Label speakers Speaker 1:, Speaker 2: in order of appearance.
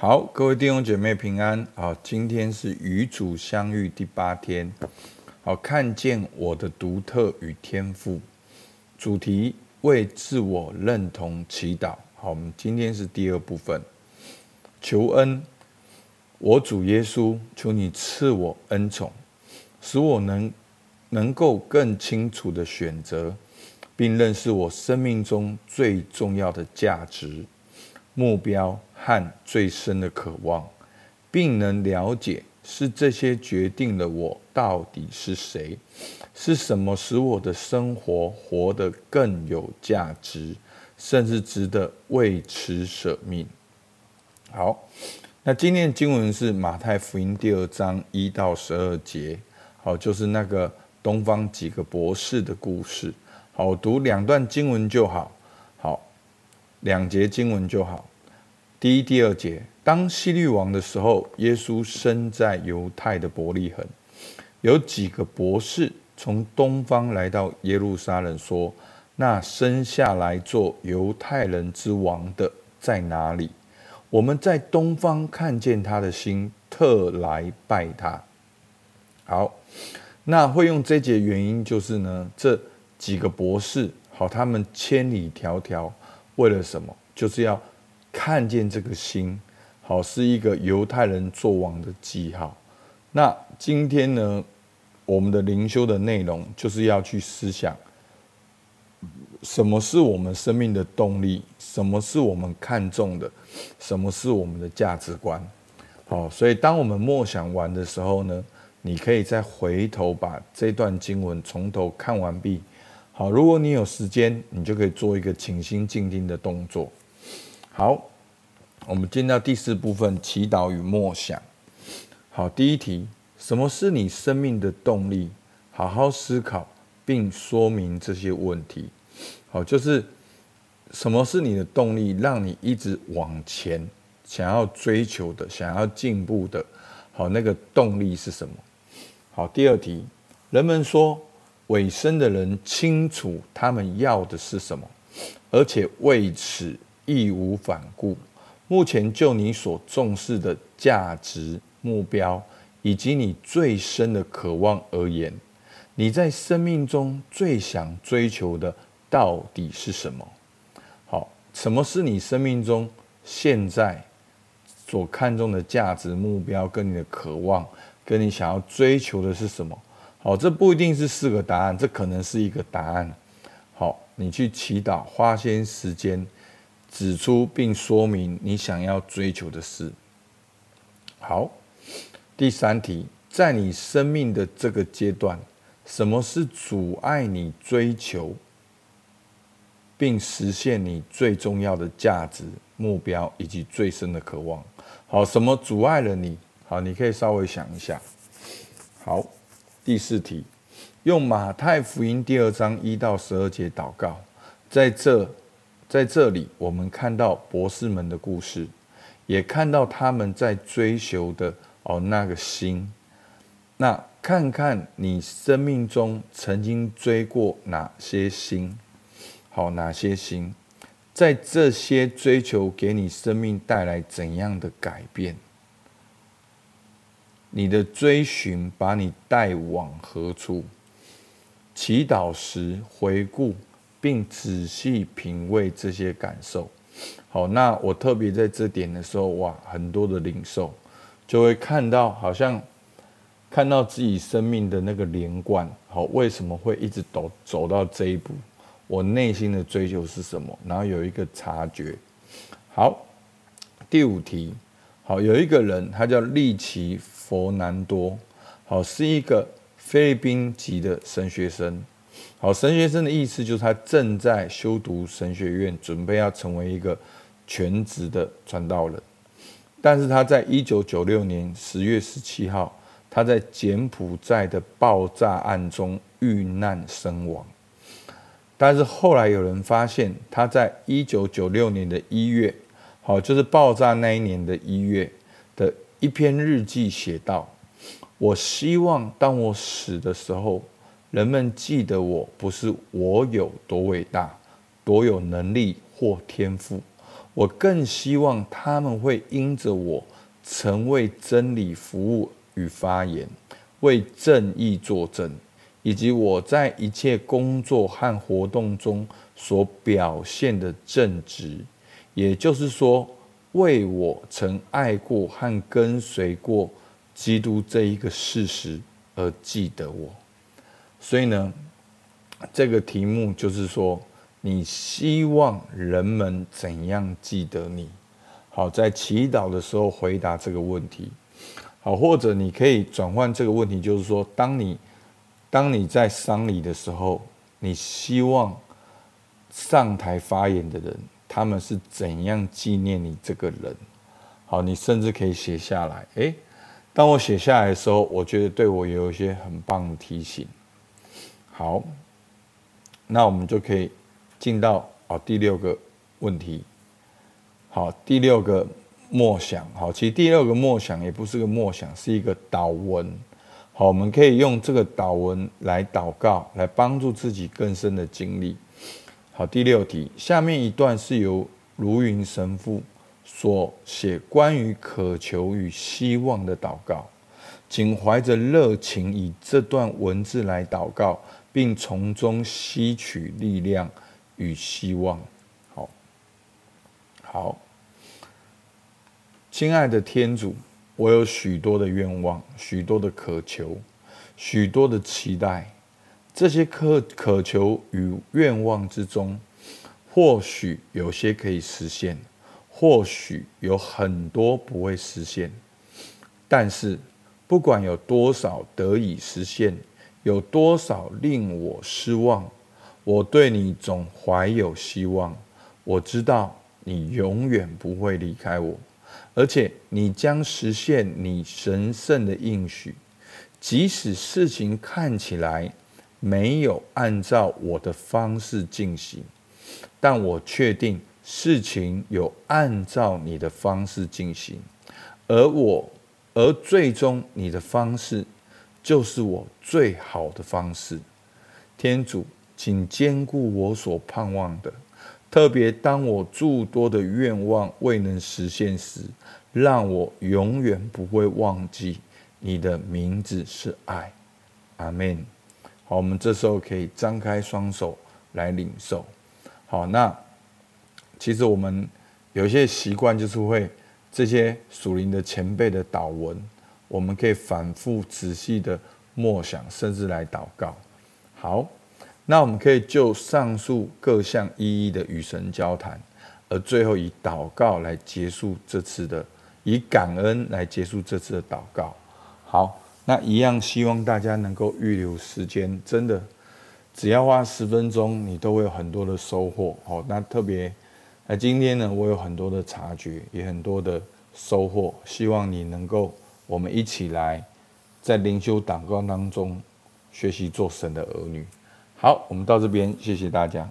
Speaker 1: 好，各位弟兄姐妹平安。好，今天是与主相遇第八天。好，看见我的独特与天赋。主题为自我认同祈祷。好，我们今天是第二部分。求恩，我主耶稣，求你赐我恩宠，使我能能够更清楚地选择，并认识我生命中最重要的价值、目标。和最深的渴望，并能了解是这些决定了我到底是谁，是什么使我的生活活得更有价值，甚至值得为此舍命。好，那今天的经文是马太福音第二章一到十二节，好，就是那个东方几个博士的故事。好，读两段经文就好，好，两节经文就好。第一、第二节，当希律王的时候，耶稣生在犹太的伯利恒。有几个博士从东方来到耶路撒冷，说：“那生下来做犹太人之王的在哪里？我们在东方看见他的星，特来拜他。”好，那会用这节原因就是呢，这几个博士，好，他们千里迢迢为了什么？就是要。看见这个星，好，是一个犹太人作王的记号。那今天呢，我们的灵修的内容就是要去思想，什么是我们生命的动力？什么是我们看重的？什么是我们的价值观？好，所以当我们默想完的时候呢，你可以再回头把这段经文从头看完毕。好，如果你有时间，你就可以做一个倾心静听的动作。好，我们进到第四部分，祈祷与默想。好，第一题，什么是你生命的动力？好好思考并说明这些问题。好，就是什么是你的动力，让你一直往前，想要追求的，想要进步的。好，那个动力是什么？好，第二题，人们说委身的人清楚他们要的是什么，而且为此。义无反顾。目前就你所重视的价值目标，以及你最深的渴望而言，你在生命中最想追求的到底是什么？好，什么是你生命中现在所看重的价值目标？跟你的渴望，跟你想要追求的是什么？好，这不一定是四个答案，这可能是一个答案。好，你去祈祷，花些时间。指出并说明你想要追求的事。好，第三题，在你生命的这个阶段，什么是阻碍你追求并实现你最重要的价值目标以及最深的渴望？好，什么阻碍了你？好，你可以稍微想一下。好，第四题，用马太福音第二章一到十二节祷告，在这。在这里，我们看到博士们的故事，也看到他们在追求的哦那个心。那看看你生命中曾经追过哪些星？好，哪些星？在这些追求给你生命带来怎样的改变？你的追寻把你带往何处？祈祷时回顾。并仔细品味这些感受。好，那我特别在这点的时候，哇，很多的领受，就会看到好像看到自己生命的那个连贯。好，为什么会一直走走到这一步？我内心的追求是什么？然后有一个察觉。好，第五题。好，有一个人，他叫利奇佛南多。好，是一个菲律宾籍的神学生。好，神学生的意思就是他正在修读神学院，准备要成为一个全职的传道人。但是他在一九九六年十月十七号，他在柬埔寨的爆炸案中遇难身亡。但是后来有人发现，他在一九九六年的一月，好，就是爆炸那一年的一月的一篇日记写道：“我希望当我死的时候。”人们记得我不是我有多伟大、多有能力或天赋，我更希望他们会因着我曾为真理服务与发言，为正义作证，以及我在一切工作和活动中所表现的正直，也就是说，为我曾爱过和跟随过基督这一个事实而记得我。所以呢，这个题目就是说。你希望人们怎样记得你？好，在祈祷的时候回答这个问题。好，或者你可以转换这个问题，就是说，当你当你在丧礼的时候，你希望上台发言的人，他们是怎样纪念你这个人？好，你甚至可以写下来。诶，当我写下来的时候，我觉得对我有一些很棒的提醒。好，那我们就可以。进到好第六个问题，好第六个默想，好，其实第六个默想也不是个默想，是一个祷文，好，我们可以用这个祷文来祷告，来帮助自己更深的经历。好，第六题，下面一段是由卢云神父所写关于渴求与希望的祷告，请怀着热情以这段文字来祷告，并从中吸取力量。与希望，好，好，亲爱的天主，我有许多的愿望，许多的渴求，许多的期待。这些渴渴求与愿望之中，或许有些可以实现，或许有很多不会实现。但是，不管有多少得以实现，有多少令我失望。我对你总怀有希望，我知道你永远不会离开我，而且你将实现你神圣的应许，即使事情看起来没有按照我的方式进行，但我确定事情有按照你的方式进行，而我，而最终你的方式就是我最好的方式，天主。请兼顾我所盼望的，特别当我诸多的愿望未能实现时，让我永远不会忘记你的名字是爱。阿门。好，我们这时候可以张开双手来领受。好，那其实我们有些习惯，就是会这些属灵的前辈的祷文，我们可以反复仔细的默想，甚至来祷告。好。那我们可以就上述各项一一的与神交谈，而最后以祷告来结束这次的，以感恩来结束这次的祷告。好，那一样希望大家能够预留时间，真的只要花十分钟，你都会有很多的收获。好，那特别那今天呢，我有很多的察觉，也很多的收获，希望你能够我们一起来在灵修祷告当中学习做神的儿女。好，我们到这边，谢谢大家。